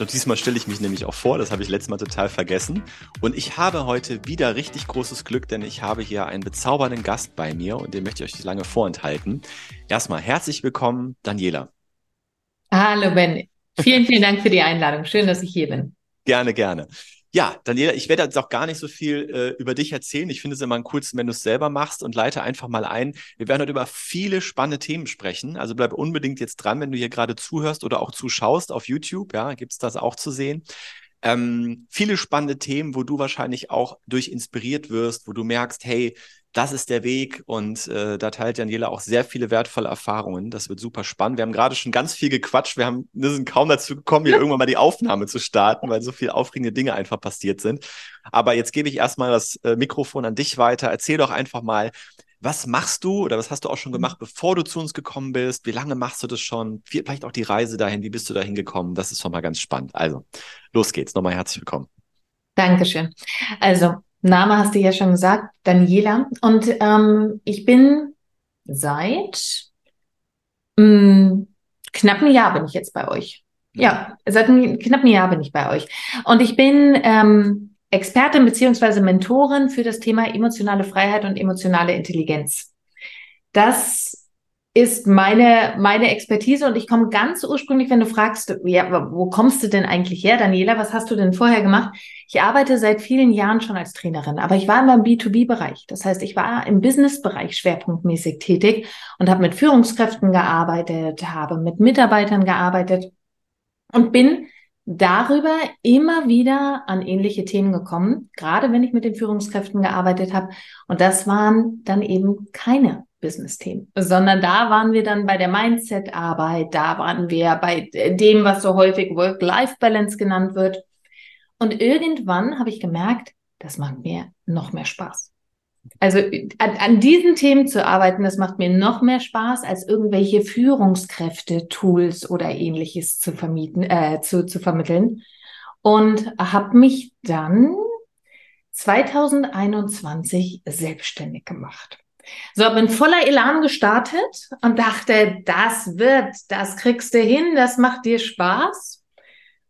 und diesmal stelle ich mich nämlich auch vor, das habe ich letztes Mal total vergessen. Und ich habe heute wieder richtig großes Glück, denn ich habe hier einen bezaubernden Gast bei mir und den möchte ich euch lange vorenthalten. Erstmal herzlich willkommen, Daniela. Hallo Ben, vielen, vielen Dank für die Einladung. Schön, dass ich hier bin. Gerne, gerne. Ja, Daniela, ich werde jetzt auch gar nicht so viel äh, über dich erzählen. Ich finde es immer am coolsten, wenn du es selber machst und leite einfach mal ein. Wir werden heute über viele spannende Themen sprechen. Also bleib unbedingt jetzt dran, wenn du hier gerade zuhörst oder auch zuschaust auf YouTube. Ja, gibt's das auch zu sehen. Ähm, viele spannende Themen, wo du wahrscheinlich auch durch inspiriert wirst, wo du merkst, hey, das ist der Weg und äh, da teilt Daniela auch sehr viele wertvolle Erfahrungen. Das wird super spannend. Wir haben gerade schon ganz viel gequatscht. Wir haben, wir sind kaum dazu gekommen, hier irgendwann mal die Aufnahme zu starten, weil so viele aufregende Dinge einfach passiert sind. Aber jetzt gebe ich erstmal das äh, Mikrofon an dich weiter. Erzähl doch einfach mal, was machst du oder was hast du auch schon gemacht, bevor du zu uns gekommen bist? Wie lange machst du das schon? Vielleicht auch die Reise dahin. Wie bist du dahin gekommen? Das ist schon mal ganz spannend. Also, los geht's. Nochmal herzlich willkommen. Dankeschön. Also, Name hast du ja schon gesagt, Daniela. Und ähm, ich bin seit mh, hm, knapp einem Jahr bin ich jetzt bei euch. Ja, seit einem knappen Jahr bin ich bei euch. Und ich bin ähm, Expertin beziehungsweise Mentorin für das Thema emotionale Freiheit und emotionale Intelligenz. Das ist meine, meine Expertise und ich komme ganz ursprünglich, wenn du fragst, ja, wo kommst du denn eigentlich her, Daniela? Was hast du denn vorher gemacht? Ich arbeite seit vielen Jahren schon als Trainerin, aber ich war immer im B2B-Bereich. Das heißt, ich war im Business-Bereich schwerpunktmäßig tätig und habe mit Führungskräften gearbeitet, habe mit Mitarbeitern gearbeitet und bin darüber immer wieder an ähnliche Themen gekommen, gerade wenn ich mit den Führungskräften gearbeitet habe. Und das waren dann eben keine Business-Themen, sondern da waren wir dann bei der Mindset-Arbeit, da waren wir bei dem, was so häufig Work-Life-Balance genannt wird. Und irgendwann habe ich gemerkt, das macht mir noch mehr Spaß. Also an, an, diesen Themen zu arbeiten, das macht mir noch mehr Spaß, als irgendwelche Führungskräfte, Tools oder ähnliches zu vermieten, äh, zu, zu vermitteln. Und habe mich dann 2021 selbstständig gemacht. So, bin voller Elan gestartet und dachte, das wird, das kriegst du hin, das macht dir Spaß.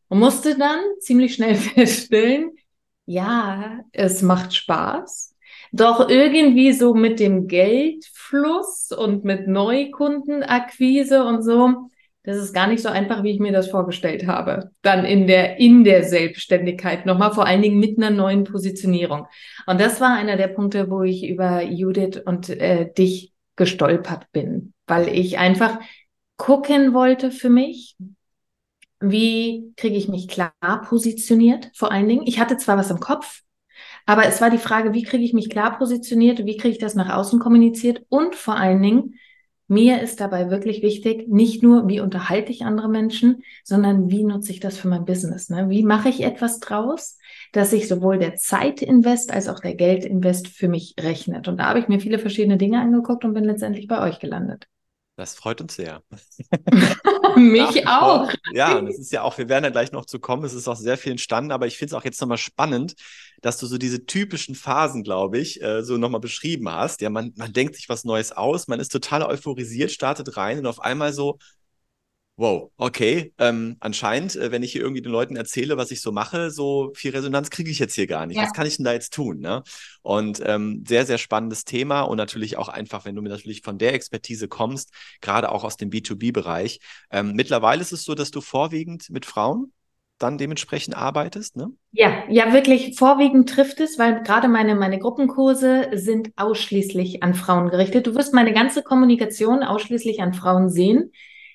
Und musste dann ziemlich schnell feststellen, ja, es macht Spaß. Doch irgendwie so mit dem Geldfluss und mit Neukundenakquise und so, das ist gar nicht so einfach, wie ich mir das vorgestellt habe. Dann in der, in der Selbstständigkeit nochmal, vor allen Dingen mit einer neuen Positionierung. Und das war einer der Punkte, wo ich über Judith und äh, dich gestolpert bin, weil ich einfach gucken wollte für mich, wie kriege ich mich klar positioniert, vor allen Dingen. Ich hatte zwar was im Kopf, aber es war die Frage, wie kriege ich mich klar positioniert, wie kriege ich das nach außen kommuniziert und vor allen Dingen, mir ist dabei wirklich wichtig, nicht nur, wie unterhalte ich andere Menschen, sondern wie nutze ich das für mein Business? Ne? Wie mache ich etwas draus, dass sich sowohl der Zeitinvest als auch der Geldinvest für mich rechnet? Und da habe ich mir viele verschiedene Dinge angeguckt und bin letztendlich bei euch gelandet. Das freut uns sehr. Mich auch. Ja, und es ist ja auch, wir werden ja gleich noch zu kommen, es ist auch sehr viel entstanden, aber ich finde es auch jetzt nochmal spannend, dass du so diese typischen Phasen, glaube ich, äh, so nochmal beschrieben hast. Ja, man, man denkt sich was Neues aus, man ist total euphorisiert, startet rein und auf einmal so, wow, okay, ähm, anscheinend, äh, wenn ich hier irgendwie den Leuten erzähle, was ich so mache, so viel Resonanz kriege ich jetzt hier gar nicht. Ja. Was kann ich denn da jetzt tun? Ne? Und ähm, sehr, sehr spannendes Thema und natürlich auch einfach, wenn du mir natürlich von der Expertise kommst, gerade auch aus dem B2B-Bereich. Ähm, mittlerweile ist es so, dass du vorwiegend mit Frauen dann dementsprechend arbeitest, ne? Ja, ja, wirklich vorwiegend trifft es, weil gerade meine, meine Gruppenkurse sind ausschließlich an Frauen gerichtet. Du wirst meine ganze Kommunikation ausschließlich an Frauen sehen.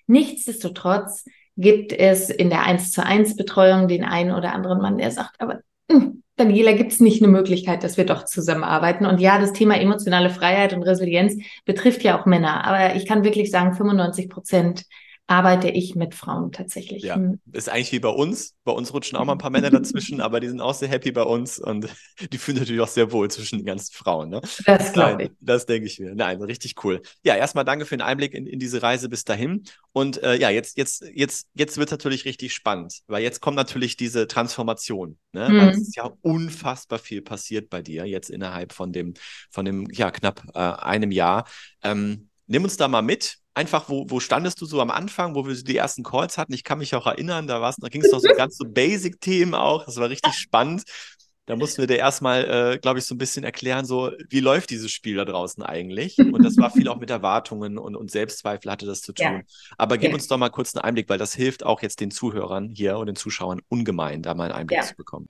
Nichtsdestotrotz gibt es in der 1 zu 1 Betreuung den einen oder anderen Mann, der sagt, aber hm, Daniela, gibt es nicht eine Möglichkeit, dass wir doch zusammenarbeiten? Und ja, das Thema emotionale Freiheit und Resilienz betrifft ja auch Männer. Aber ich kann wirklich sagen, 95 Prozent arbeite ich mit Frauen tatsächlich. Ja, hm. ist eigentlich wie bei uns. Bei uns rutschen auch mal ein paar Männer dazwischen, aber die sind auch sehr happy bei uns und die fühlen natürlich auch sehr wohl zwischen den ganzen Frauen. Ne? Das glaube ich. Das denke ich mir. Nein, richtig cool. Ja, erstmal danke für den Einblick in, in diese Reise bis dahin. Und äh, ja, jetzt, jetzt, jetzt, jetzt wird es natürlich richtig spannend, weil jetzt kommt natürlich diese Transformation. Ne? Mhm. Es ist ja unfassbar viel passiert bei dir jetzt innerhalb von dem, von dem, ja, knapp äh, einem Jahr. Ähm, nimm uns da mal mit einfach, wo, wo standest du so am Anfang, wo wir die ersten Calls hatten? Ich kann mich auch erinnern, da, da ging es doch so ganz so Basic-Themen auch. Das war richtig spannend. Da mussten wir dir erstmal, äh, glaube ich, so ein bisschen erklären, so, wie läuft dieses Spiel da draußen eigentlich? Und das war viel auch mit Erwartungen und, und Selbstzweifel hatte das zu tun. Ja. Aber gib ja. uns doch mal kurz einen Einblick, weil das hilft auch jetzt den Zuhörern hier und den Zuschauern ungemein, da mal einen Einblick ja. zu bekommen.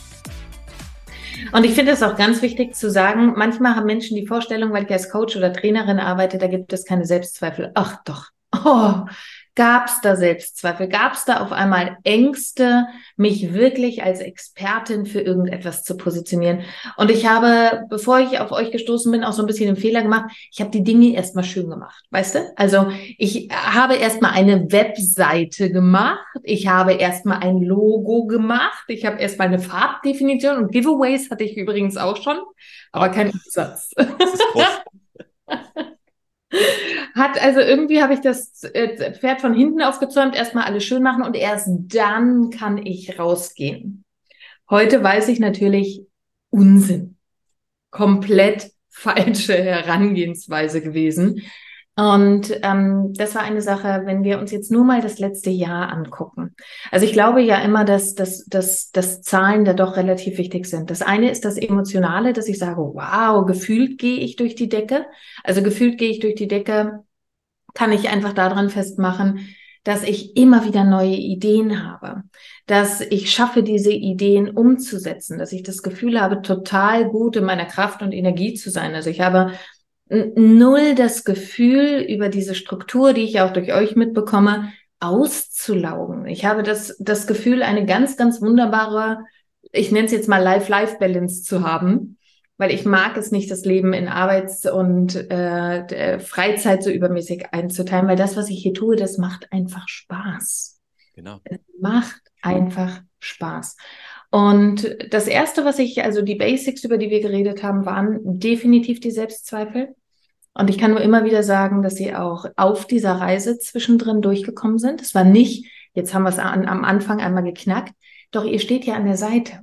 Und ich finde es auch ganz wichtig zu sagen, manchmal haben Menschen die Vorstellung, weil ich als Coach oder Trainerin arbeite, da gibt es keine Selbstzweifel. Ach doch. Oh, Gab es da Selbstzweifel? Gab es da auf einmal Ängste, mich wirklich als Expertin für irgendetwas zu positionieren? Und ich habe, bevor ich auf euch gestoßen bin, auch so ein bisschen den Fehler gemacht. Ich habe die Dinge erstmal schön gemacht, weißt du? Also ich habe erstmal eine Webseite gemacht. Ich habe erstmal ein Logo gemacht. Ich habe erstmal eine Farbdefinition und Giveaways hatte ich übrigens auch schon, aber kein Umsatz. Hat also irgendwie habe ich das äh, Pferd von hinten aufgezäumt, erstmal alles schön machen und erst dann kann ich rausgehen. Heute weiß ich natürlich Unsinn. Komplett falsche Herangehensweise gewesen. Und ähm, das war eine Sache, wenn wir uns jetzt nur mal das letzte Jahr angucken. Also ich glaube ja immer, dass, dass, dass, dass Zahlen da doch relativ wichtig sind. Das eine ist das Emotionale, dass ich sage, wow, gefühlt gehe ich durch die Decke. Also gefühlt gehe ich durch die Decke, kann ich einfach daran festmachen, dass ich immer wieder neue Ideen habe, dass ich schaffe, diese Ideen umzusetzen, dass ich das Gefühl habe, total gut in meiner Kraft und Energie zu sein. Also ich habe null das Gefühl, über diese Struktur, die ich auch durch euch mitbekomme, auszulaugen. Ich habe das, das Gefühl, eine ganz, ganz wunderbare, ich nenne es jetzt mal Life-Life-Balance zu haben, weil ich mag es nicht, das Leben in Arbeits- und äh, Freizeit so übermäßig einzuteilen, weil das, was ich hier tue, das macht einfach Spaß. Genau. Es macht einfach Spaß. Und das erste, was ich, also die Basics, über die wir geredet haben, waren definitiv die Selbstzweifel. Und ich kann nur immer wieder sagen, dass sie auch auf dieser Reise zwischendrin durchgekommen sind. Es war nicht, jetzt haben wir es an, am Anfang einmal geknackt, doch ihr steht ja an der Seite.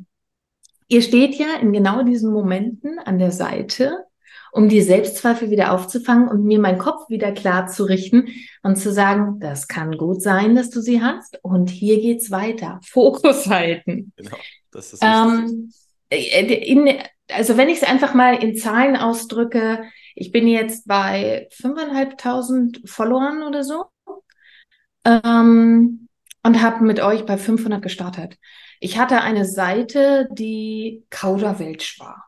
Ihr steht ja in genau diesen Momenten an der Seite, um die Selbstzweifel wieder aufzufangen und mir meinen Kopf wieder klar zu richten und zu sagen, das kann gut sein, dass du sie hast und hier geht's weiter. Fokus halten. Genau, das ist ähm, äh, in, also wenn ich es einfach mal in Zahlen ausdrücke, ich bin jetzt bei 5.500 Followern oder so ähm, und habe mit euch bei 500 gestartet. Ich hatte eine Seite, die Kauderwelsch war.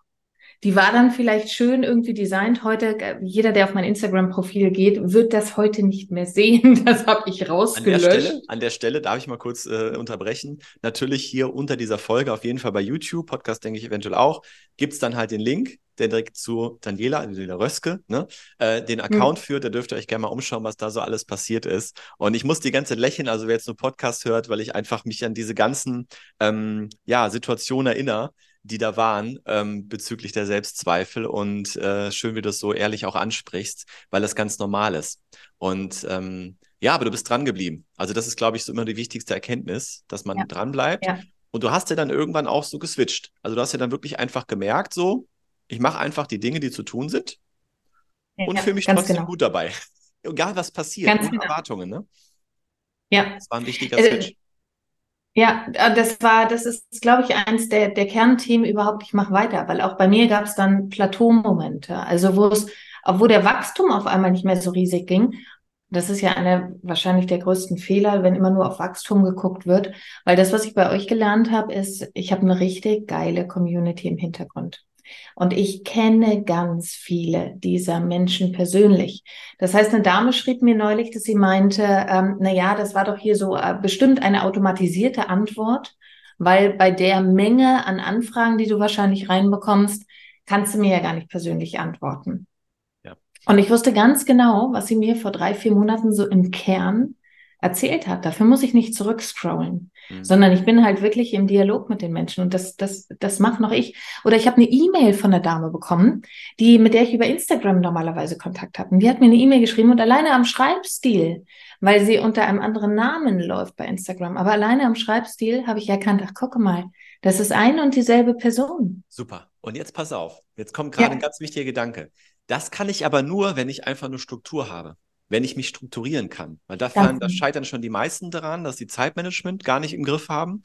Die war dann vielleicht schön irgendwie designt. Heute, jeder, der auf mein Instagram-Profil geht, wird das heute nicht mehr sehen. Das habe ich rausgelöscht. An der, Stelle, an der Stelle darf ich mal kurz äh, unterbrechen. Natürlich hier unter dieser Folge, auf jeden Fall bei YouTube, Podcast denke ich eventuell auch, gibt es dann halt den Link der direkt zu Daniela, Daniela Röske, ne, äh, den hm. Account mhm. führt. Da dürft ihr euch gerne mal umschauen, was da so alles passiert ist. Und ich muss die ganze Zeit lächeln, also wer jetzt nur Podcast hört, weil ich einfach mich an diese ganzen ähm, ja, Situationen erinnere, die da waren ähm, bezüglich der Selbstzweifel. Und äh, schön, wie du das so ehrlich auch ansprichst, weil das ganz normal ist. Und ähm, ja, aber du bist dran geblieben. Also das ist, glaube ich, so immer die wichtigste Erkenntnis, dass man ja. dran bleibt. Ja. Und du hast ja dann irgendwann auch so geswitcht. Also du hast ja dann wirklich einfach gemerkt, so, ich mache einfach die Dinge, die zu tun sind ja, und fühle mich trotzdem genau. gut dabei. Egal was passiert, ganz ohne genau. Erwartungen, ne? Ja. Das war ein wichtiger also, Switch. Ja, äh, das war, das ist, glaube ich, eins der, der Kernthemen überhaupt. Ich mache weiter, weil auch bei mir gab es dann Plateaumomente, also wo es, wo der Wachstum auf einmal nicht mehr so riesig ging. Das ist ja einer wahrscheinlich der größten Fehler, wenn immer nur auf Wachstum geguckt wird. Weil das, was ich bei euch gelernt habe, ist, ich habe eine richtig geile Community im Hintergrund. Und ich kenne ganz viele dieser Menschen persönlich. Das heißt, eine Dame schrieb mir neulich, dass sie meinte, ähm, na ja, das war doch hier so äh, bestimmt eine automatisierte Antwort, weil bei der Menge an Anfragen, die du wahrscheinlich reinbekommst, kannst du mir ja gar nicht persönlich antworten. Und ich wusste ganz genau, was sie mir vor drei, vier Monaten so im Kern erzählt hat. Dafür muss ich nicht zurückscrollen, mhm. sondern ich bin halt wirklich im Dialog mit den Menschen und das, das, das mache noch ich. Oder ich habe eine E-Mail von einer Dame bekommen, die, mit der ich über Instagram normalerweise Kontakt habe. Und die hat mir eine E-Mail geschrieben und alleine am Schreibstil, weil sie unter einem anderen Namen läuft bei Instagram, aber alleine am Schreibstil habe ich erkannt, ach, gucke mal, das ist eine und dieselbe Person. Super. Und jetzt pass auf. Jetzt kommt gerade ja. ein ganz wichtiger Gedanke. Das kann ich aber nur, wenn ich einfach eine Struktur habe, wenn ich mich strukturieren kann. Weil da, fallen, da scheitern schon die meisten daran, dass sie Zeitmanagement gar nicht im Griff haben.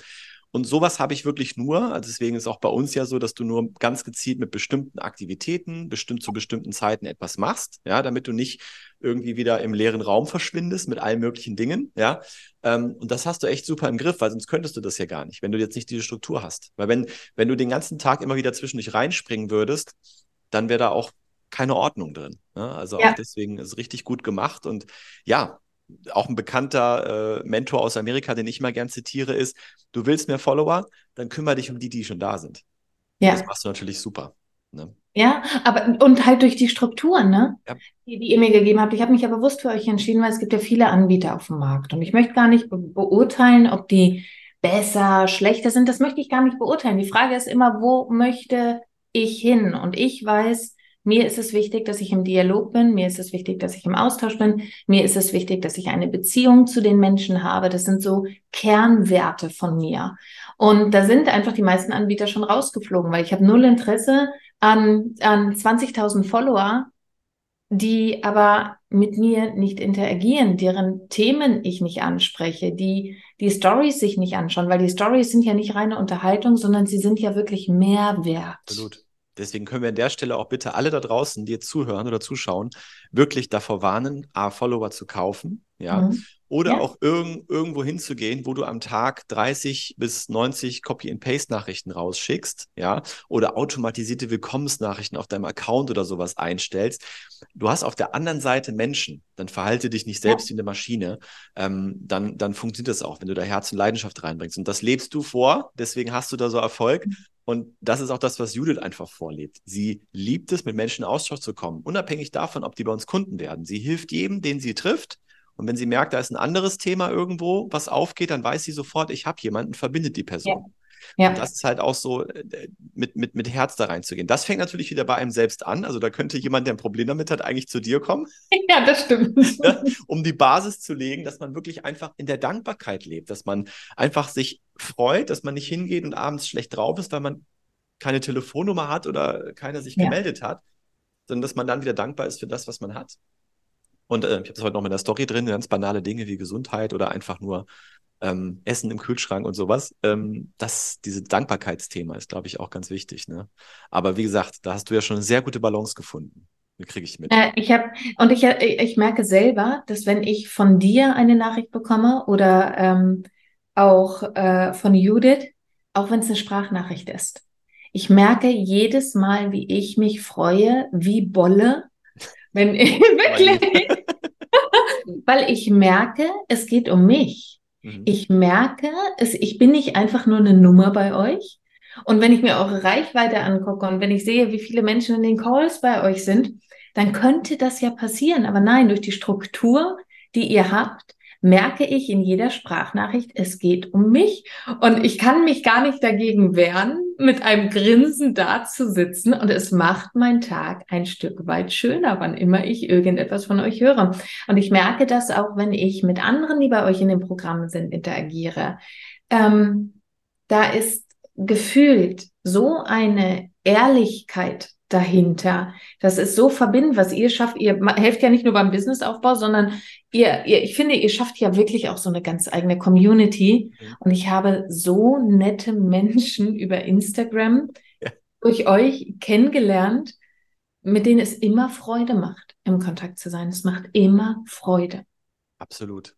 Und sowas habe ich wirklich nur. Also deswegen ist auch bei uns ja so, dass du nur ganz gezielt mit bestimmten Aktivitäten, bestimmt zu bestimmten Zeiten etwas machst, ja, damit du nicht irgendwie wieder im leeren Raum verschwindest mit allen möglichen Dingen, ja. Ähm, und das hast du echt super im Griff, weil sonst könntest du das ja gar nicht, wenn du jetzt nicht diese Struktur hast. Weil wenn, wenn du den ganzen Tag immer wieder zwischendurch reinspringen würdest, dann wäre da auch keine Ordnung drin. Ne? Also ja. auch deswegen ist es richtig gut gemacht. Und ja, auch ein bekannter äh, Mentor aus Amerika, den ich immer gern zitiere, ist, du willst mehr Follower, dann kümmere dich um die, die schon da sind. Ja. Das machst du natürlich super. Ne? Ja, aber und halt durch die Strukturen, ne? Ja. Die, die ihr mir gegeben habt. Ich habe mich ja bewusst für euch entschieden, weil es gibt ja viele Anbieter auf dem Markt. Und ich möchte gar nicht be beurteilen, ob die besser, schlechter sind. Das möchte ich gar nicht beurteilen. Die Frage ist immer, wo möchte ich hin? Und ich weiß, mir ist es wichtig, dass ich im Dialog bin. Mir ist es wichtig, dass ich im Austausch bin. Mir ist es wichtig, dass ich eine Beziehung zu den Menschen habe. Das sind so Kernwerte von mir. Und da sind einfach die meisten Anbieter schon rausgeflogen, weil ich habe null Interesse an, an 20.000 Follower, die aber mit mir nicht interagieren, deren Themen ich nicht anspreche, die die Stories sich nicht anschauen, weil die Stories sind ja nicht reine Unterhaltung, sondern sie sind ja wirklich Mehrwert. Absolut. Deswegen können wir an der Stelle auch bitte alle da draußen, die jetzt zuhören oder zuschauen, wirklich davor warnen, A, Follower zu kaufen, ja, mhm. oder ja. auch irg irgendwo hinzugehen, wo du am Tag 30 bis 90 Copy-and-Paste-Nachrichten rausschickst, ja, oder automatisierte Willkommensnachrichten auf deinem Account oder sowas einstellst. Du hast auf der anderen Seite Menschen, dann verhalte dich nicht selbst ja. wie eine Maschine, ähm, dann, dann funktioniert das auch, wenn du da Herz und Leidenschaft reinbringst. Und das lebst du vor, deswegen hast du da so Erfolg. Mhm. Und das ist auch das, was Judith einfach vorlebt. Sie liebt es, mit Menschen in Austausch zu kommen, unabhängig davon, ob die bei uns Kunden werden. Sie hilft jedem, den sie trifft. Und wenn sie merkt, da ist ein anderes Thema irgendwo, was aufgeht, dann weiß sie sofort, ich habe jemanden, verbindet die Person. Ja. Ja. Und das ist halt auch so, äh, mit, mit, mit Herz da reinzugehen. Das fängt natürlich wieder bei einem selbst an. Also da könnte jemand, der ein Problem damit hat, eigentlich zu dir kommen. Ja, das stimmt. Ja, um die Basis zu legen, dass man wirklich einfach in der Dankbarkeit lebt, dass man einfach sich freut, dass man nicht hingeht und abends schlecht drauf ist, weil man keine Telefonnummer hat oder keiner sich ja. gemeldet hat, sondern dass man dann wieder dankbar ist für das, was man hat. Und äh, ich habe das heute noch in der Story drin, ganz banale Dinge wie Gesundheit oder einfach nur ähm, Essen im Kühlschrank und sowas. Ähm, das, dieses Dankbarkeitsthema ist, glaube ich, auch ganz wichtig. Ne? Aber wie gesagt, da hast du ja schon eine sehr gute Balance gefunden. Wie kriege ich mit? Äh, ich habe und ich, äh, ich merke selber, dass wenn ich von dir eine Nachricht bekomme oder ähm, auch äh, von Judith, auch wenn es eine Sprachnachricht ist, ich merke jedes Mal, wie ich mich freue, wie Bolle, wenn ich wirklich, weil ich merke, es geht um mich. Mhm. Ich merke, es, ich bin nicht einfach nur eine Nummer bei euch. Und wenn ich mir eure Reichweite angucke und wenn ich sehe, wie viele Menschen in den Calls bei euch sind, dann könnte das ja passieren. Aber nein, durch die Struktur, die ihr habt, merke ich in jeder Sprachnachricht, es geht um mich. Und ich kann mich gar nicht dagegen wehren, mit einem Grinsen da zu sitzen. Und es macht meinen Tag ein Stück weit schöner, wann immer ich irgendetwas von euch höre. Und ich merke das auch, wenn ich mit anderen, die bei euch in den Programmen sind, interagiere. Ähm, da ist gefühlt so eine Ehrlichkeit dahinter. Das ist so verbindend, was ihr schafft. Ihr helft ja nicht nur beim Businessaufbau, sondern ihr, ihr, ich finde, ihr schafft ja wirklich auch so eine ganz eigene Community. Und ich habe so nette Menschen über Instagram ja. durch euch kennengelernt, mit denen es immer Freude macht, im Kontakt zu sein. Es macht immer Freude. Absolut.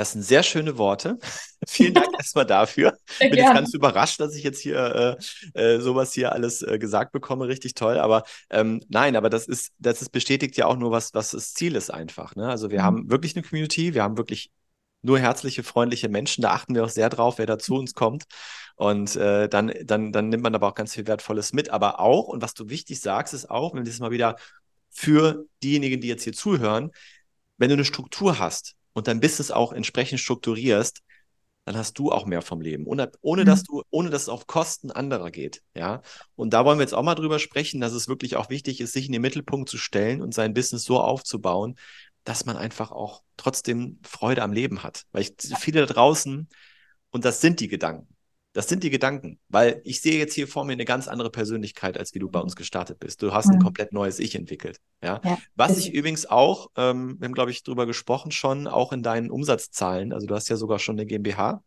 Das sind sehr schöne Worte. Vielen Dank erstmal dafür. Bin jetzt ganz überrascht, dass ich jetzt hier äh, äh, sowas hier alles äh, gesagt bekomme. Richtig toll. Aber ähm, nein, aber das ist, das ist bestätigt ja auch nur, was, was das Ziel ist einfach. Ne? Also wir mhm. haben wirklich eine Community, wir haben wirklich nur herzliche, freundliche Menschen. Da achten wir auch sehr drauf, wer da zu uns kommt. Und äh, dann, dann, dann nimmt man aber auch ganz viel Wertvolles mit. Aber auch, und was du wichtig sagst, ist auch, wenn wir das mal wieder für diejenigen, die jetzt hier zuhören, wenn du eine Struktur hast und dein Business auch entsprechend strukturierst, dann hast du auch mehr vom Leben, ohne, ohne mhm. dass du, ohne dass es auf Kosten anderer geht. Ja. Und da wollen wir jetzt auch mal drüber sprechen, dass es wirklich auch wichtig ist, sich in den Mittelpunkt zu stellen und sein Business so aufzubauen, dass man einfach auch trotzdem Freude am Leben hat. Weil ich, viele da draußen, und das sind die Gedanken, das sind die Gedanken, weil ich sehe jetzt hier vor mir eine ganz andere Persönlichkeit, als wie du bei uns gestartet bist. Du hast ein komplett neues Ich entwickelt. Ja. ja Was ich übrigens auch, ähm, wir haben, glaube ich, drüber gesprochen schon, auch in deinen Umsatzzahlen, also du hast ja sogar schon eine GmbH.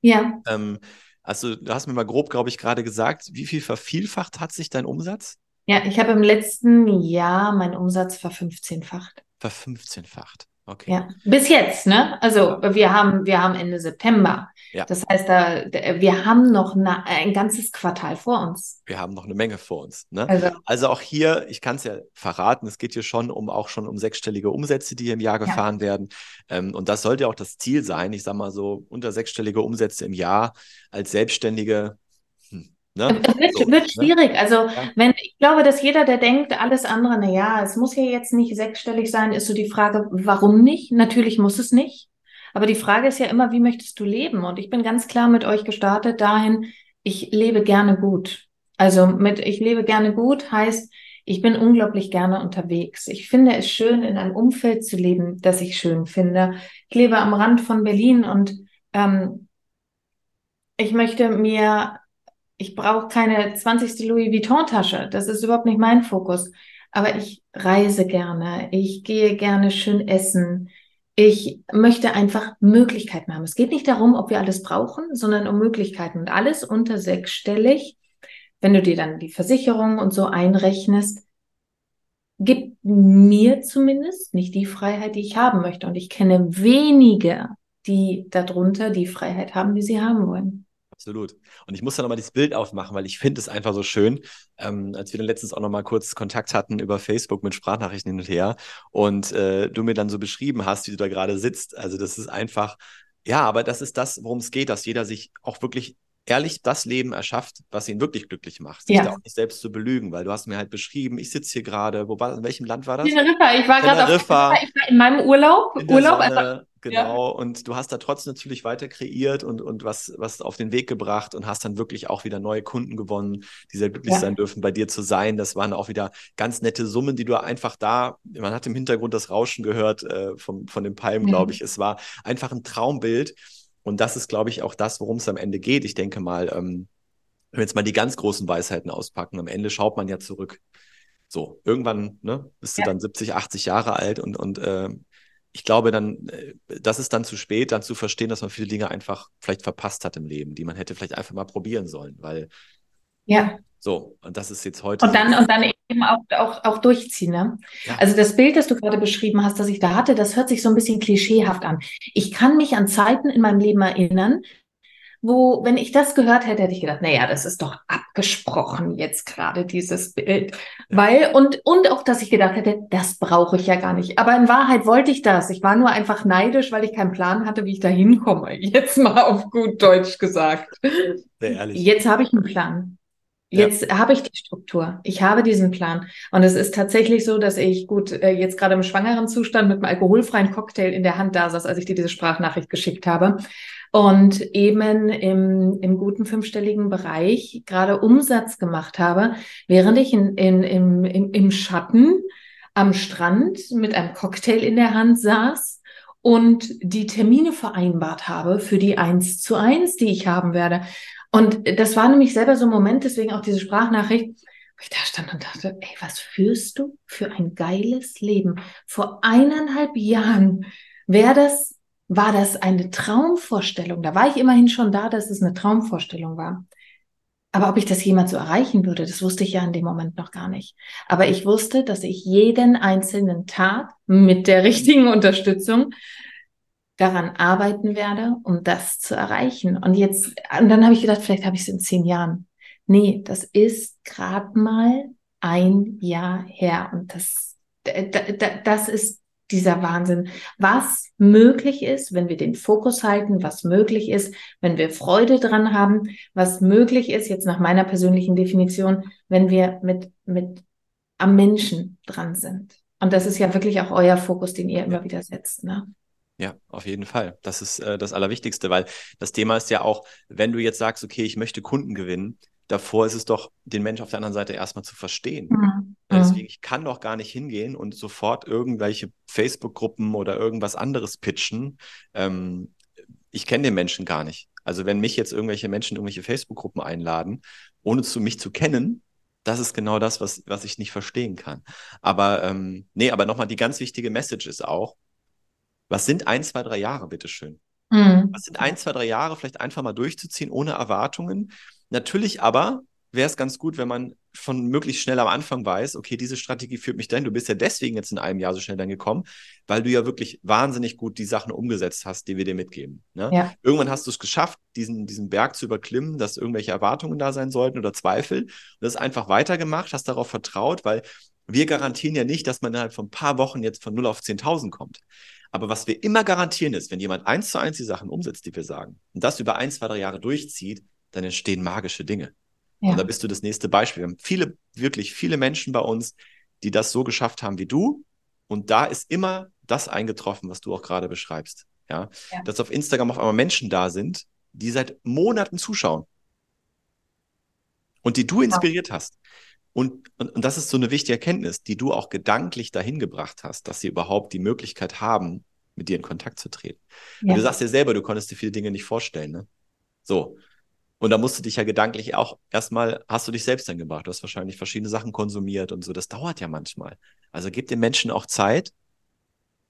Ja. Ähm, also du hast mir mal grob, glaube ich, gerade gesagt, wie viel vervielfacht hat sich dein Umsatz? Ja, ich habe im letzten Jahr meinen Umsatz verfünfzehnfacht. Verfünfzehnfacht. Okay. Ja, bis jetzt, ne? Also wir haben, wir haben Ende September. Ja. Das heißt, da, wir haben noch eine, ein ganzes Quartal vor uns. Wir haben noch eine Menge vor uns. Ne? Also, also auch hier, ich kann es ja verraten, es geht hier schon um auch schon um sechsstellige Umsätze, die hier im Jahr gefahren ja. werden. Ähm, und das sollte auch das Ziel sein. Ich sage mal so, unter sechsstellige Umsätze im Jahr als Selbstständige Ne? Es wird, so, wird ne? schwierig. Ne? Also, ja. wenn ich glaube, dass jeder, der denkt, alles andere, na ja, es muss ja jetzt nicht sechsstellig sein, ist so die Frage, warum nicht? Natürlich muss es nicht. Aber die Frage ist ja immer, wie möchtest du leben? Und ich bin ganz klar mit euch gestartet dahin, ich lebe gerne gut. Also mit ich lebe gerne gut heißt, ich bin unglaublich gerne unterwegs. Ich finde es schön, in einem Umfeld zu leben, das ich schön finde. Ich lebe am Rand von Berlin und ähm, ich möchte mir ich brauche keine 20. Louis Vuitton-Tasche. Das ist überhaupt nicht mein Fokus. Aber ich reise gerne. Ich gehe gerne schön essen. Ich möchte einfach Möglichkeiten haben. Es geht nicht darum, ob wir alles brauchen, sondern um Möglichkeiten. Und alles unter sechsstellig, wenn du dir dann die Versicherung und so einrechnest, gibt mir zumindest nicht die Freiheit, die ich haben möchte. Und ich kenne wenige, die darunter die Freiheit haben, die sie haben wollen. Absolut. Und ich muss da nochmal dieses Bild aufmachen, weil ich finde es einfach so schön, ähm, als wir dann letztens auch nochmal kurz Kontakt hatten über Facebook mit Sprachnachrichten hin und her und äh, du mir dann so beschrieben hast, wie du da gerade sitzt. Also das ist einfach, ja, aber das ist das, worum es geht, dass jeder sich auch wirklich ehrlich das Leben erschafft, was ihn wirklich glücklich macht. Sich ja. da auch nicht selbst zu belügen, weil du hast mir halt beschrieben, ich sitze hier gerade, wo war, in welchem Land war das? Teneriffa, ich war gerade auf Teneriffa, ich war in meinem Urlaub, in Urlaub, also Genau, ja. und du hast da trotzdem natürlich weiter kreiert und, und was, was auf den Weg gebracht und hast dann wirklich auch wieder neue Kunden gewonnen, die sehr glücklich ja. sein dürfen, bei dir zu sein. Das waren auch wieder ganz nette Summen, die du einfach da, man hat im Hintergrund das Rauschen gehört äh, vom, von den Palmen, mhm. glaube ich. Es war einfach ein Traumbild. Und das ist, glaube ich, auch das, worum es am Ende geht. Ich denke mal, ähm, wenn wir jetzt mal die ganz großen Weisheiten auspacken, am Ende schaut man ja zurück. So, irgendwann ne, bist du ja. dann 70, 80 Jahre alt und, und äh, ich glaube dann, äh, das ist dann zu spät, dann zu verstehen, dass man viele Dinge einfach vielleicht verpasst hat im Leben, die man hätte vielleicht einfach mal probieren sollen, weil ja. So, und das ist jetzt heute. Und dann, und dann eben auch, auch, auch durchziehen. Ne? Ja. Also das Bild, das du gerade beschrieben hast, das ich da hatte, das hört sich so ein bisschen klischeehaft an. Ich kann mich an Zeiten in meinem Leben erinnern, wo, wenn ich das gehört hätte, hätte ich gedacht, naja, das ist doch abgesprochen jetzt gerade dieses Bild. Ja. Weil, und, und auch, dass ich gedacht hätte, das brauche ich ja gar nicht. Aber in Wahrheit wollte ich das. Ich war nur einfach neidisch, weil ich keinen Plan hatte, wie ich da hinkomme. Jetzt mal auf gut Deutsch gesagt. Sehr ehrlich. Jetzt habe ich einen Plan. Jetzt ja. habe ich die Struktur. Ich habe diesen Plan. Und es ist tatsächlich so, dass ich gut äh, jetzt gerade im schwangeren Zustand mit einem alkoholfreien Cocktail in der Hand da saß, als ich dir diese Sprachnachricht geschickt habe. Und eben im, im guten fünfstelligen Bereich gerade Umsatz gemacht habe, während ich in, in, im, im, im Schatten am Strand mit einem Cocktail in der Hand saß und die Termine vereinbart habe für die eins zu eins, die ich haben werde. Und das war nämlich selber so ein Moment, deswegen auch diese Sprachnachricht, wo ich da stand und dachte, ey, was führst du für ein geiles Leben? Vor eineinhalb Jahren wäre das, war das eine Traumvorstellung. Da war ich immerhin schon da, dass es eine Traumvorstellung war. Aber ob ich das jemals so erreichen würde, das wusste ich ja in dem Moment noch gar nicht. Aber ich wusste, dass ich jeden einzelnen Tag mit der richtigen Unterstützung daran arbeiten werde, um das zu erreichen. Und jetzt, und dann habe ich gedacht, vielleicht habe ich es in zehn Jahren. Nee, das ist gerade mal ein Jahr her. Und das, das ist dieser Wahnsinn. Was möglich ist, wenn wir den Fokus halten, was möglich ist, wenn wir Freude dran haben, was möglich ist, jetzt nach meiner persönlichen Definition, wenn wir mit, mit am Menschen dran sind. Und das ist ja wirklich auch euer Fokus, den ihr immer wieder setzt. Ne? Ja, auf jeden Fall. Das ist äh, das Allerwichtigste, weil das Thema ist ja auch, wenn du jetzt sagst, okay, ich möchte Kunden gewinnen, davor ist es doch, den Menschen auf der anderen Seite erstmal zu verstehen. Mhm. Deswegen, ich kann doch gar nicht hingehen und sofort irgendwelche Facebook-Gruppen oder irgendwas anderes pitchen. Ähm, ich kenne den Menschen gar nicht. Also wenn mich jetzt irgendwelche Menschen irgendwelche Facebook-Gruppen einladen, ohne zu mich zu kennen, das ist genau das, was, was ich nicht verstehen kann. Aber ähm, nee, aber nochmal die ganz wichtige Message ist auch, was sind ein, zwei, drei Jahre, bitteschön? Mhm. Was sind ein, zwei, drei Jahre vielleicht einfach mal durchzuziehen, ohne Erwartungen? Natürlich aber wäre es ganz gut, wenn man von möglichst schnell am Anfang weiß, okay, diese Strategie führt mich dahin. Du bist ja deswegen jetzt in einem Jahr so schnell dann gekommen, weil du ja wirklich wahnsinnig gut die Sachen umgesetzt hast, die wir dir mitgeben. Ne? Ja. Irgendwann hast du es geschafft, diesen, diesen Berg zu überklimmen, dass irgendwelche Erwartungen da sein sollten oder Zweifel. Und das einfach weitergemacht, hast darauf vertraut, weil wir garantieren ja nicht, dass man innerhalb von ein paar Wochen jetzt von 0 auf 10.000 kommt. Aber was wir immer garantieren ist, wenn jemand eins zu eins die Sachen umsetzt, die wir sagen, und das über ein, zwei, drei Jahre durchzieht, dann entstehen magische Dinge. Ja. Und da bist du das nächste Beispiel. Wir haben viele, wirklich viele Menschen bei uns, die das so geschafft haben wie du. Und da ist immer das eingetroffen, was du auch gerade beschreibst. Ja? ja. Dass auf Instagram auf einmal Menschen da sind, die seit Monaten zuschauen. Und die du inspiriert ja. hast. Und, und, und das ist so eine wichtige Erkenntnis, die du auch gedanklich dahin gebracht hast, dass sie überhaupt die Möglichkeit haben, mit dir in Kontakt zu treten. Ja. Du sagst dir selber, du konntest dir viele Dinge nicht vorstellen. Ne? So. Und da musst du dich ja gedanklich auch erstmal, hast du dich selbst dann gebracht. Du hast wahrscheinlich verschiedene Sachen konsumiert und so. Das dauert ja manchmal. Also gebt den Menschen auch Zeit.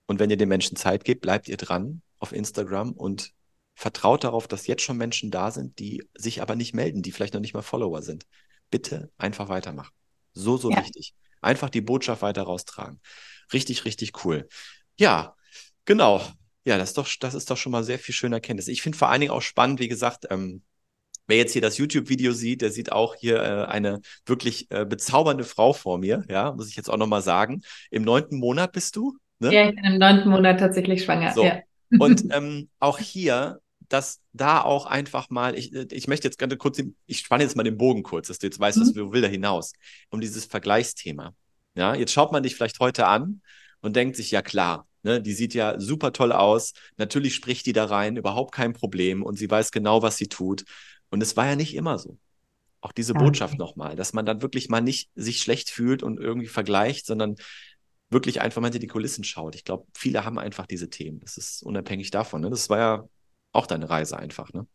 Und wenn ihr den Menschen Zeit gebt, bleibt ihr dran auf Instagram und vertraut darauf, dass jetzt schon Menschen da sind, die sich aber nicht melden, die vielleicht noch nicht mal Follower sind. Bitte einfach weitermachen. So, so ja. wichtig. Einfach die Botschaft weiter raustragen. Richtig, richtig cool. Ja, genau. Ja, das ist doch, das ist doch schon mal sehr viel schöner Erkenntnis. Ich finde vor allen Dingen auch spannend, wie gesagt, ähm, Wer jetzt hier das YouTube-Video sieht, der sieht auch hier äh, eine wirklich äh, bezaubernde Frau vor mir, ja, muss ich jetzt auch nochmal sagen. Im neunten Monat bist du? Ne? Ja, ich bin im neunten Monat tatsächlich schwanger. So. Ja. Und ähm, auch hier, dass da auch einfach mal, ich, äh, ich möchte jetzt gerade kurz, ich spanne jetzt mal den Bogen kurz, dass du jetzt weißt, mhm. was wir will da hinaus, um dieses Vergleichsthema. Ja, jetzt schaut man dich vielleicht heute an und denkt sich, ja klar, Ne, die sieht ja super toll aus. Natürlich spricht die da rein, überhaupt kein Problem. Und sie weiß genau, was sie tut. Und es war ja nicht immer so. Auch diese ja. Botschaft nochmal, dass man dann wirklich mal nicht sich schlecht fühlt und irgendwie vergleicht, sondern wirklich einfach mal hinter die Kulissen schaut. Ich glaube, viele haben einfach diese Themen. Das ist unabhängig davon. Ne? Das war ja auch deine Reise einfach, ne?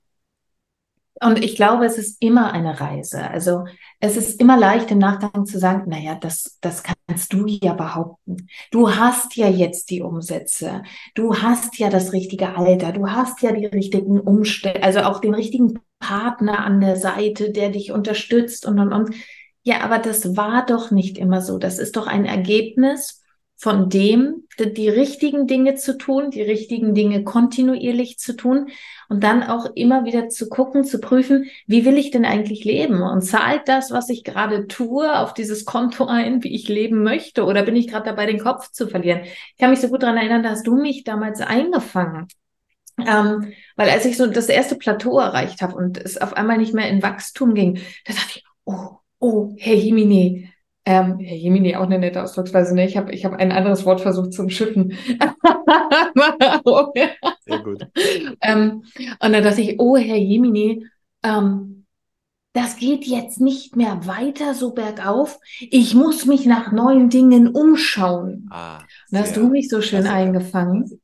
Und ich glaube, es ist immer eine Reise. Also es ist immer leicht im Nachgang zu sagen, naja, das, das kannst du ja behaupten. Du hast ja jetzt die Umsätze. Du hast ja das richtige Alter. Du hast ja die richtigen Umstände, also auch den richtigen Partner an der Seite, der dich unterstützt und, und, und. Ja, aber das war doch nicht immer so. Das ist doch ein Ergebnis von dem, die, die richtigen Dinge zu tun, die richtigen Dinge kontinuierlich zu tun und dann auch immer wieder zu gucken, zu prüfen, wie will ich denn eigentlich leben und zahlt das, was ich gerade tue, auf dieses Konto ein, wie ich leben möchte oder bin ich gerade dabei, den Kopf zu verlieren? Ich kann mich so gut daran erinnern, da hast du mich damals eingefangen. Ähm, weil als ich so das erste Plateau erreicht habe und es auf einmal nicht mehr in Wachstum ging, da dachte ich, oh, oh, Herr Jimine, ähm, Herr Jemini, auch eine nette Ausdrucksweise. Ne? Ich habe ich hab ein anderes Wort versucht zum Schiffen. Sehr gut. Ähm, und dann dachte ich, oh, Herr Jemini, ähm, das geht jetzt nicht mehr weiter so bergauf. Ich muss mich nach neuen Dingen umschauen. Ah, da hast du mich so schön eingefangen.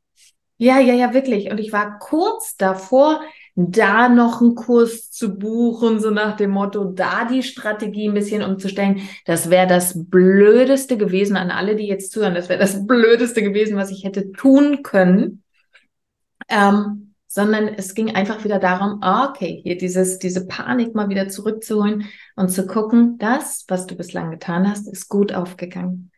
Ja, ja, ja, wirklich. Und ich war kurz davor, da noch einen Kurs zu buchen, so nach dem Motto, da die Strategie ein bisschen umzustellen. Das wäre das Blödeste gewesen an alle, die jetzt zuhören. Das wäre das Blödeste gewesen, was ich hätte tun können. Ähm, sondern es ging einfach wieder darum, ah, okay, hier dieses, diese Panik mal wieder zurückzuholen und zu gucken, das, was du bislang getan hast, ist gut aufgegangen.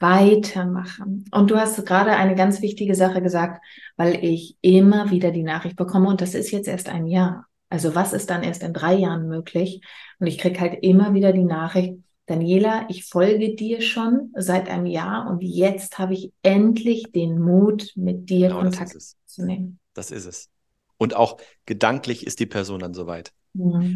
Weitermachen. Und du hast gerade eine ganz wichtige Sache gesagt, weil ich immer wieder die Nachricht bekomme und das ist jetzt erst ein Jahr. Also was ist dann erst in drei Jahren möglich? Und ich kriege halt immer wieder die Nachricht, Daniela, ich folge dir schon seit einem Jahr und jetzt habe ich endlich den Mut, mit dir genau, Kontakt zu nehmen. Das ist es. Und auch gedanklich ist die Person dann soweit.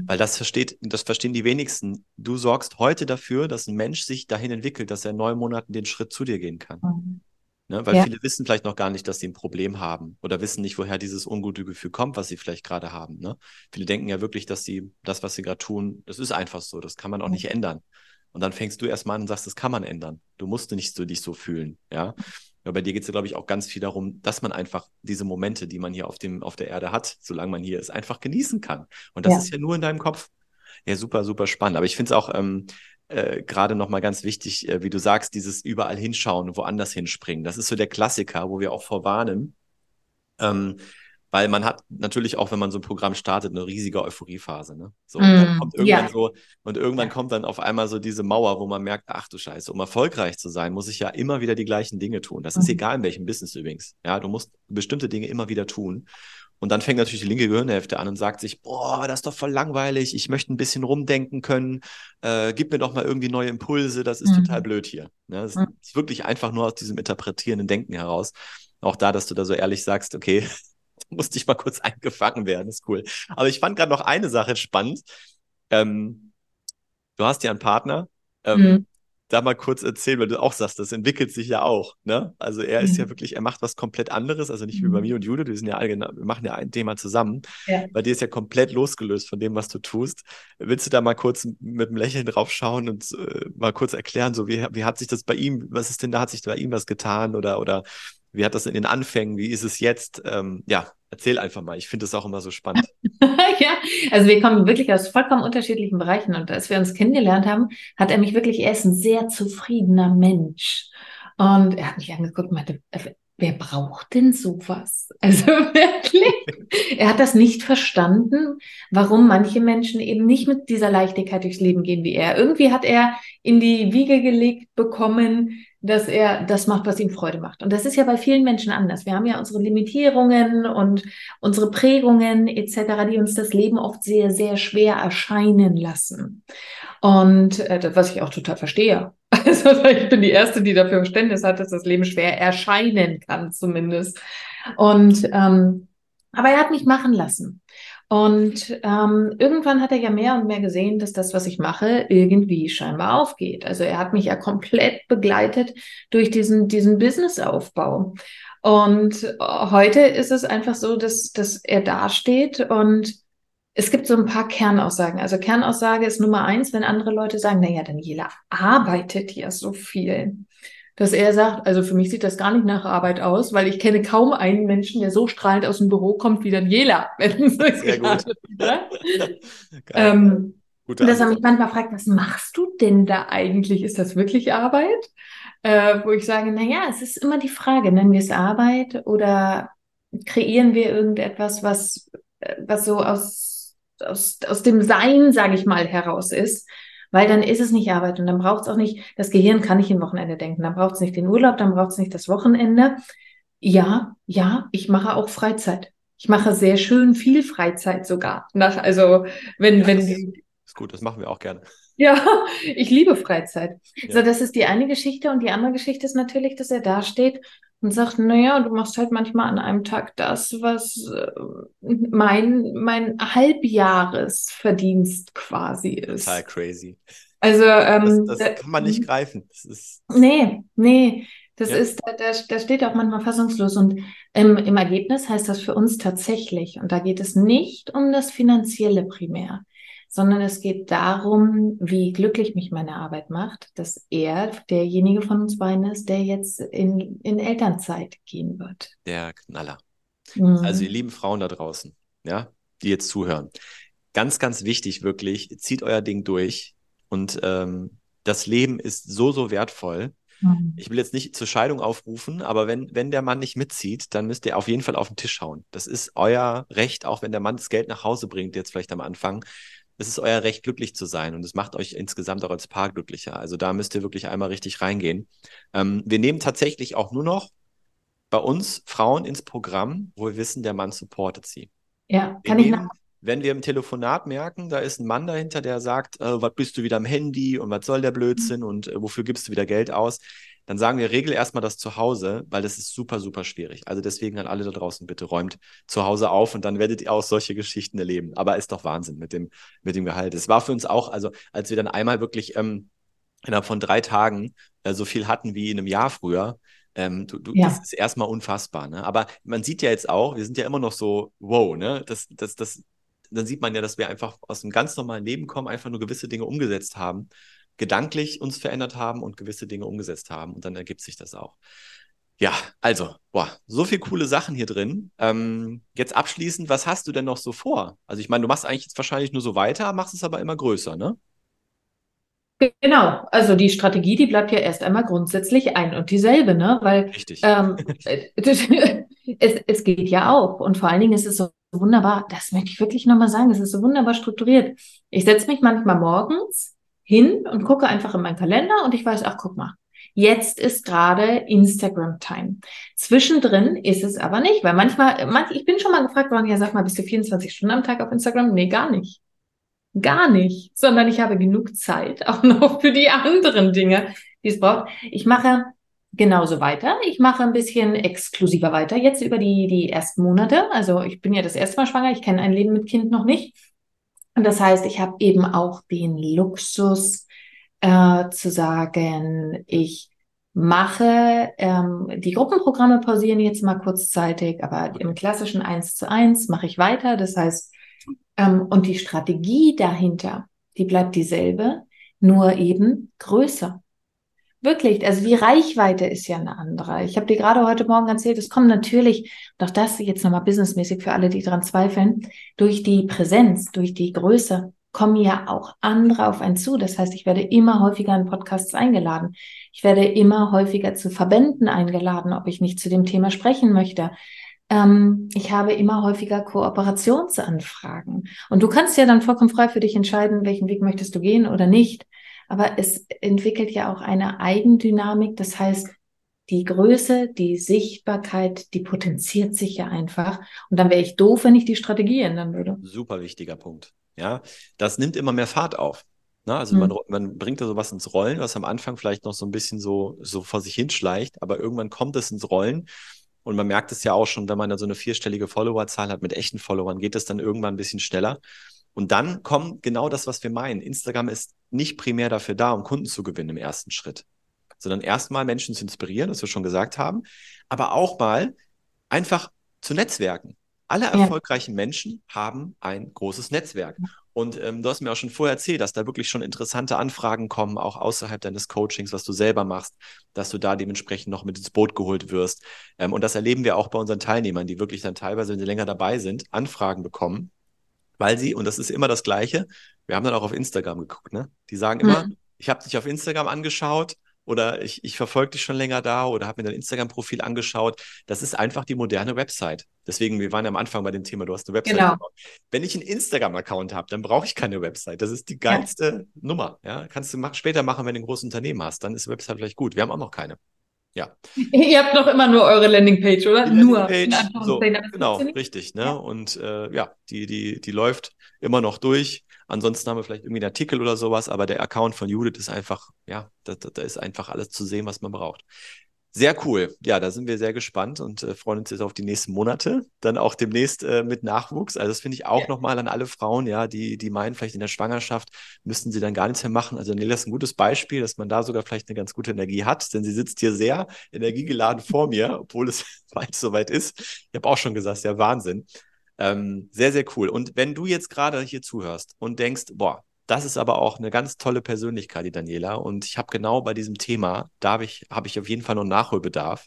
Weil das versteht, das verstehen die wenigsten. Du sorgst heute dafür, dass ein Mensch sich dahin entwickelt, dass er in neun Monaten den Schritt zu dir gehen kann. Mhm. Ne? Weil ja. viele wissen vielleicht noch gar nicht, dass sie ein Problem haben oder wissen nicht, woher dieses ungute Gefühl kommt, was sie vielleicht gerade haben. Ne? Viele denken ja wirklich, dass sie das, was sie gerade tun, das ist einfach so, das kann man auch mhm. nicht ändern. Und dann fängst du erstmal an und sagst, das kann man ändern. Du musst nicht so dich so fühlen, ja. Ja, bei dir geht es ja, glaube ich, auch ganz viel darum, dass man einfach diese Momente, die man hier auf, dem, auf der Erde hat, solange man hier ist, einfach genießen kann. Und das ja. ist ja nur in deinem Kopf. Ja, super, super spannend. Aber ich finde es auch ähm, äh, gerade nochmal ganz wichtig, äh, wie du sagst, dieses überall hinschauen, woanders hinspringen. Das ist so der Klassiker, wo wir auch vorwarnen. Ähm, weil man hat natürlich auch, wenn man so ein Programm startet, eine riesige Euphoriephase. Ne? So, und dann mm, kommt irgendwann ja. so, und irgendwann ja. kommt dann auf einmal so diese Mauer, wo man merkt, ach du Scheiße, um erfolgreich zu sein, muss ich ja immer wieder die gleichen Dinge tun. Das mhm. ist egal in welchem Business übrigens. Ja, du musst bestimmte Dinge immer wieder tun. Und dann fängt natürlich die linke Gehirnhälfte an und sagt sich, boah, das ist doch voll langweilig, ich möchte ein bisschen rumdenken können, äh, gib mir doch mal irgendwie neue Impulse, das ist mhm. total blöd hier. Ja, das mhm. ist wirklich einfach nur aus diesem interpretierenden Denken heraus. Auch da, dass du da so ehrlich sagst, okay, musste ich mal kurz eingefangen werden, ist cool. Aber ich fand gerade noch eine Sache spannend. Ähm, du hast ja einen Partner. Ähm, mhm. Da mal kurz erzählen, weil du auch sagst, das entwickelt sich ja auch. Ne? Also er mhm. ist ja mhm. wirklich, er macht was komplett anderes, also nicht wie bei mhm. mir und Jude, wir sind ja alle, wir machen ja ein Thema zusammen. Ja. Bei dir ist ja komplett losgelöst von dem, was du tust. Willst du da mal kurz mit einem Lächeln drauf schauen und äh, mal kurz erklären, so wie, wie hat sich das bei ihm, was ist denn da, hat sich bei ihm was getan oder, oder wie hat das in den Anfängen? Wie ist es jetzt? Ähm, ja, erzähl einfach mal. Ich finde es auch immer so spannend. ja, also wir kommen wirklich aus vollkommen unterschiedlichen Bereichen. Und als wir uns kennengelernt haben, hat er mich wirklich, er ist ein sehr zufriedener Mensch. Und er hat mich angeguckt und meinte, wer braucht denn sowas? Also wirklich, er hat das nicht verstanden, warum manche Menschen eben nicht mit dieser Leichtigkeit durchs Leben gehen wie er. Irgendwie hat er in die Wiege gelegt bekommen, dass er das macht, was ihm Freude macht. Und das ist ja bei vielen Menschen anders. Wir haben ja unsere Limitierungen und unsere Prägungen etc., die uns das Leben oft sehr, sehr schwer erscheinen lassen. Und äh, was ich auch total verstehe. Also ich bin die Erste, die dafür Verständnis hat, dass das Leben schwer erscheinen kann, zumindest. Und ähm, aber er hat mich machen lassen. Und ähm, irgendwann hat er ja mehr und mehr gesehen, dass das, was ich mache, irgendwie scheinbar aufgeht. Also er hat mich ja komplett begleitet durch diesen, diesen Businessaufbau. Und heute ist es einfach so, dass, dass er dasteht und es gibt so ein paar Kernaussagen. Also Kernaussage ist Nummer eins, wenn andere Leute sagen, naja, Daniela arbeitet ja so viel dass er sagt, also für mich sieht das gar nicht nach Arbeit aus, weil ich kenne kaum einen Menschen, der so strahlend aus dem Büro kommt wie Daniela. Sehr gut. ähm, Gute dass er mich manchmal fragt, was machst du denn da eigentlich? Ist das wirklich Arbeit? Äh, wo ich sage, na ja, es ist immer die Frage, nennen wir es Arbeit oder kreieren wir irgendetwas, was, äh, was so aus, aus, aus dem Sein, sage ich mal, heraus ist weil dann ist es nicht Arbeit und dann braucht es auch nicht, das Gehirn kann nicht im Wochenende denken, dann braucht es nicht den Urlaub, dann braucht es nicht das Wochenende. Ja, ja, ich mache auch Freizeit. Ich mache sehr schön viel Freizeit sogar. Nach, also wenn, ja, wenn das ist gut, das machen wir auch gerne. Ja, ich liebe Freizeit. Ja. So, das ist die eine Geschichte und die andere Geschichte ist natürlich, dass er da steht und sagt, naja, du machst halt manchmal an einem Tag das, was äh, mein, mein Halbjahresverdienst quasi ist. Total crazy. Also, ähm, das, das kann man nicht greifen. Das ist nee, nee. Das ja. ist, da, da steht auch manchmal fassungslos. Und im, im Ergebnis heißt das für uns tatsächlich, und da geht es nicht um das Finanzielle primär sondern es geht darum, wie glücklich mich meine Arbeit macht, dass er derjenige von uns beiden ist, der jetzt in, in Elternzeit gehen wird. Der Knaller. Mhm. Also ihr lieben Frauen da draußen, ja, die jetzt zuhören. Ganz, ganz wichtig wirklich, zieht euer Ding durch und ähm, das Leben ist so, so wertvoll. Mhm. Ich will jetzt nicht zur Scheidung aufrufen, aber wenn, wenn der Mann nicht mitzieht, dann müsst ihr auf jeden Fall auf den Tisch hauen. Das ist euer Recht, auch wenn der Mann das Geld nach Hause bringt, jetzt vielleicht am Anfang es ist euer Recht, glücklich zu sein und es macht euch insgesamt auch als Paar glücklicher. Also da müsst ihr wirklich einmal richtig reingehen. Ähm, wir nehmen tatsächlich auch nur noch bei uns Frauen ins Programm, wo wir wissen, der Mann supportet sie. Ja, kann wir ich nehmen, wenn wir im Telefonat merken, da ist ein Mann dahinter, der sagt, äh, was bist du wieder am Handy und was soll der Blödsinn mhm. und äh, wofür gibst du wieder Geld aus, dann sagen wir, regel erstmal das zu Hause, weil das ist super, super schwierig. Also deswegen an alle da draußen, bitte räumt zu Hause auf und dann werdet ihr auch solche Geschichten erleben. Aber ist doch Wahnsinn mit dem, mit dem Gehalt. Es war für uns auch, also als wir dann einmal wirklich ähm, innerhalb von drei Tagen äh, so viel hatten wie in einem Jahr früher, ähm, du, du, ja. Das ist erstmal unfassbar. Ne? Aber man sieht ja jetzt auch, wir sind ja immer noch so, wow, ne? Das, das, das, dann sieht man ja, dass wir einfach aus einem ganz normalen Leben kommen, einfach nur gewisse Dinge umgesetzt haben, gedanklich uns verändert haben und gewisse Dinge umgesetzt haben. Und dann ergibt sich das auch. Ja, also, boah, so viele coole Sachen hier drin. Ähm, jetzt abschließend, was hast du denn noch so vor? Also, ich meine, du machst eigentlich jetzt wahrscheinlich nur so weiter, machst es aber immer größer, ne? Genau, also die Strategie, die bleibt ja erst einmal grundsätzlich ein und dieselbe, ne? Weil Richtig. Ähm, es, es geht ja auch. Und vor allen Dingen ist es so wunderbar, das möchte ich wirklich nochmal sagen, es ist so wunderbar strukturiert. Ich setze mich manchmal morgens hin und gucke einfach in meinen Kalender und ich weiß, ach, guck mal, Jetzt ist gerade Instagram-Time. Zwischendrin ist es aber nicht, weil manchmal, manch, ich bin schon mal gefragt worden, ja, sag mal, bist du 24 Stunden am Tag auf Instagram? Nee, gar nicht. Gar nicht, sondern ich habe genug Zeit auch noch für die anderen Dinge, die es braucht. Ich mache genauso weiter. Ich mache ein bisschen exklusiver weiter jetzt über die, die ersten Monate. Also ich bin ja das erste Mal schwanger, ich kenne ein Leben mit Kind noch nicht. Und das heißt, ich habe eben auch den Luxus äh, zu sagen, ich mache ähm, die Gruppenprogramme pausieren jetzt mal kurzzeitig, aber im klassischen 1 zu 1 mache ich weiter. Das heißt, ähm, und die Strategie dahinter, die bleibt dieselbe, nur eben größer. Wirklich, also die Reichweite ist ja eine andere. Ich habe dir gerade heute Morgen erzählt, es kommt natürlich, doch das jetzt nochmal businessmäßig für alle, die daran zweifeln, durch die Präsenz, durch die Größe kommen ja auch andere auf einen zu. Das heißt, ich werde immer häufiger in Podcasts eingeladen. Ich werde immer häufiger zu Verbänden eingeladen, ob ich nicht zu dem Thema sprechen möchte. Ähm, ich habe immer häufiger Kooperationsanfragen. Und du kannst ja dann vollkommen frei für dich entscheiden, welchen Weg möchtest du gehen oder nicht. Aber es entwickelt ja auch eine Eigendynamik. Das heißt, die Größe, die Sichtbarkeit, die potenziert sich ja einfach. Und dann wäre ich doof, wenn ich die Strategie ändern würde. Super wichtiger Punkt. Ja, das nimmt immer mehr Fahrt auf. Na, also mhm. man, man bringt da sowas ins Rollen, was am Anfang vielleicht noch so ein bisschen so, so vor sich hinschleicht, aber irgendwann kommt es ins Rollen und man merkt es ja auch schon, wenn man da so eine vierstellige Followerzahl hat mit echten Followern, geht es dann irgendwann ein bisschen schneller. Und dann kommt genau das, was wir meinen. Instagram ist nicht primär dafür da, um Kunden zu gewinnen im ersten Schritt, sondern erstmal Menschen zu inspirieren, was wir schon gesagt haben, aber auch mal einfach zu netzwerken. Alle erfolgreichen ja. Menschen haben ein großes Netzwerk. Und ähm, du hast mir auch schon vorher erzählt, dass da wirklich schon interessante Anfragen kommen, auch außerhalb deines Coachings, was du selber machst, dass du da dementsprechend noch mit ins Boot geholt wirst. Ähm, und das erleben wir auch bei unseren Teilnehmern, die wirklich dann teilweise, wenn sie länger dabei sind, Anfragen bekommen, weil sie, und das ist immer das Gleiche, wir haben dann auch auf Instagram geguckt, ne? Die sagen immer, mhm. ich habe dich auf Instagram angeschaut, oder ich, ich verfolge dich schon länger da oder habe mir dein Instagram-Profil angeschaut. Das ist einfach die moderne Website. Deswegen, wir waren ja am Anfang bei dem Thema, du hast eine Website genau. gebaut. Wenn ich einen Instagram-Account habe, dann brauche ich keine Website. Das ist die geilste ja. Nummer. Ja? Kannst du mach, später machen, wenn du ein großes Unternehmen hast. Dann ist die Website vielleicht gut. Wir haben auch noch keine. Ja. Ihr habt noch immer nur eure Landingpage, oder? Die nur. Landingpage, so, genau, richtig. Ne? Ja. Und äh, ja, die, die, die läuft immer noch durch. Ansonsten haben wir vielleicht irgendwie einen Artikel oder sowas, aber der Account von Judith ist einfach, ja, da, da ist einfach alles zu sehen, was man braucht. Sehr cool. Ja, da sind wir sehr gespannt und äh, freuen uns jetzt auf die nächsten Monate. Dann auch demnächst äh, mit Nachwuchs. Also das finde ich auch ja. nochmal an alle Frauen, ja, die, die meinen, vielleicht in der Schwangerschaft müssten sie dann gar nichts mehr machen. Also Nela ist ein gutes Beispiel, dass man da sogar vielleicht eine ganz gute Energie hat, denn sie sitzt hier sehr energiegeladen vor mir, obwohl es bald soweit ist. Ich habe auch schon gesagt, ja, Wahnsinn. Ähm, sehr, sehr cool. Und wenn du jetzt gerade hier zuhörst und denkst, boah, das ist aber auch eine ganz tolle Persönlichkeit, die Daniela. Und ich habe genau bei diesem Thema, da habe ich, hab ich auf jeden Fall noch Nachholbedarf.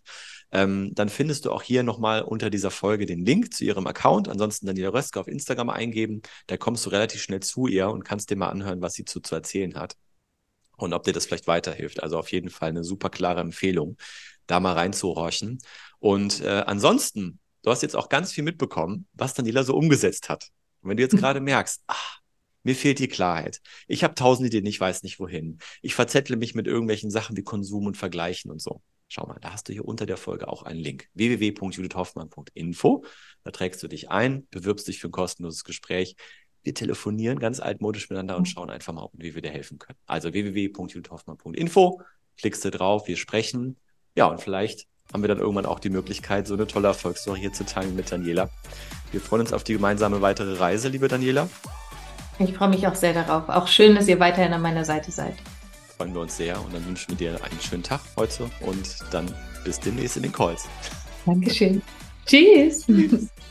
Ähm, dann findest du auch hier nochmal unter dieser Folge den Link zu ihrem Account. Ansonsten Daniela Röske auf Instagram eingeben. Da kommst du relativ schnell zu ihr und kannst dir mal anhören, was sie zu, zu erzählen hat. Und ob dir das vielleicht weiterhilft. Also auf jeden Fall eine super klare Empfehlung, da mal reinzuhorchen. Und äh, ansonsten du hast jetzt auch ganz viel mitbekommen, was Daniela so umgesetzt hat. Und wenn du jetzt gerade merkst, ach, Mir fehlt die Klarheit. Ich habe tausend Ideen, ich weiß nicht wohin. Ich verzettle mich mit irgendwelchen Sachen wie Konsum und Vergleichen und so. Schau mal, da hast du hier unter der Folge auch einen Link. www.judithhoffmann.info. Da trägst du dich ein, bewirbst dich für ein kostenloses Gespräch. Wir telefonieren ganz altmodisch miteinander und mhm. schauen einfach mal, wie wir dir helfen können. Also www.judithhoffmann.info. Klickst du drauf, wir sprechen. Ja, und vielleicht haben wir dann irgendwann auch die Möglichkeit, so eine tolle Erfolgsstory hier zu teilen mit Daniela. Wir freuen uns auf die gemeinsame weitere Reise, liebe Daniela. Ich freue mich auch sehr darauf. Auch schön, dass ihr weiterhin an meiner Seite seid. Freuen wir uns sehr und dann wünschen wir dir einen schönen Tag heute und dann bis demnächst in den Calls. Dankeschön. Tschüss. Tschüss.